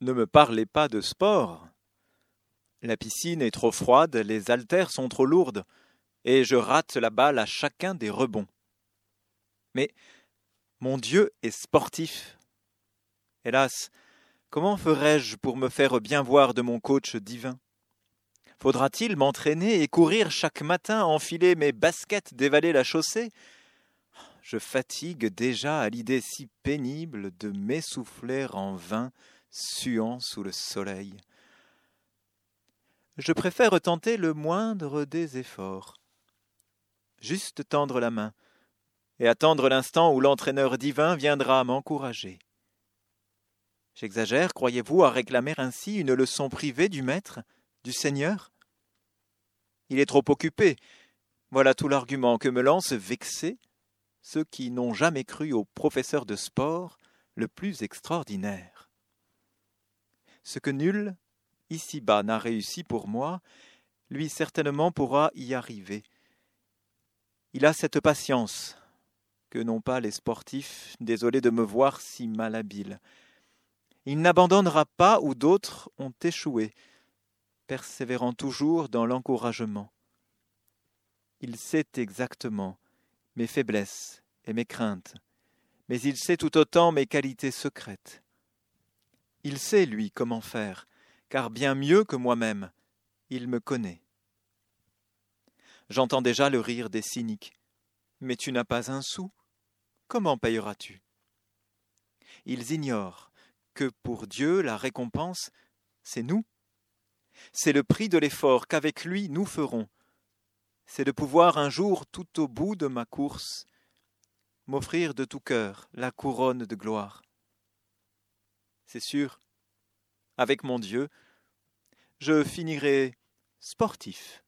Ne me parlez pas de sport. La piscine est trop froide, les haltères sont trop lourdes, et je rate la balle à chacun des rebonds. Mais mon Dieu est sportif. Hélas, comment ferai-je pour me faire bien voir de mon coach divin? Faudra-t-il m'entraîner et courir chaque matin, enfiler mes baskets, dévaler la chaussée? Je fatigue déjà à l'idée si pénible de m'essouffler en vain, suant sous le soleil. Je préfère tenter le moindre des efforts. Juste tendre la main, et attendre l'instant où l'entraîneur divin viendra m'encourager. J'exagère, croyez-vous, à réclamer ainsi une leçon privée du maître du Seigneur? Il est trop occupé. Voilà tout l'argument que me lancent vexés ceux qui n'ont jamais cru au professeur de sport le plus extraordinaire. Ce que nul, ici-bas, n'a réussi pour moi, lui certainement pourra y arriver. Il a cette patience que n'ont pas les sportifs, désolés de me voir si malhabile. Il n'abandonnera pas où d'autres ont échoué persévérant toujours dans l'encouragement. Il sait exactement mes faiblesses et mes craintes, mais il sait tout autant mes qualités secrètes. Il sait, lui, comment faire, car bien mieux que moi-même, il me connaît. J'entends déjà le rire des cyniques. Mais tu n'as pas un sou. Comment payeras-tu? Ils ignorent que pour Dieu la récompense, c'est nous c'est le prix de l'effort qu'avec lui nous ferons. C'est de pouvoir un jour, tout au bout de ma course, m'offrir de tout cœur la couronne de gloire. C'est sûr, avec mon Dieu, je finirai sportif.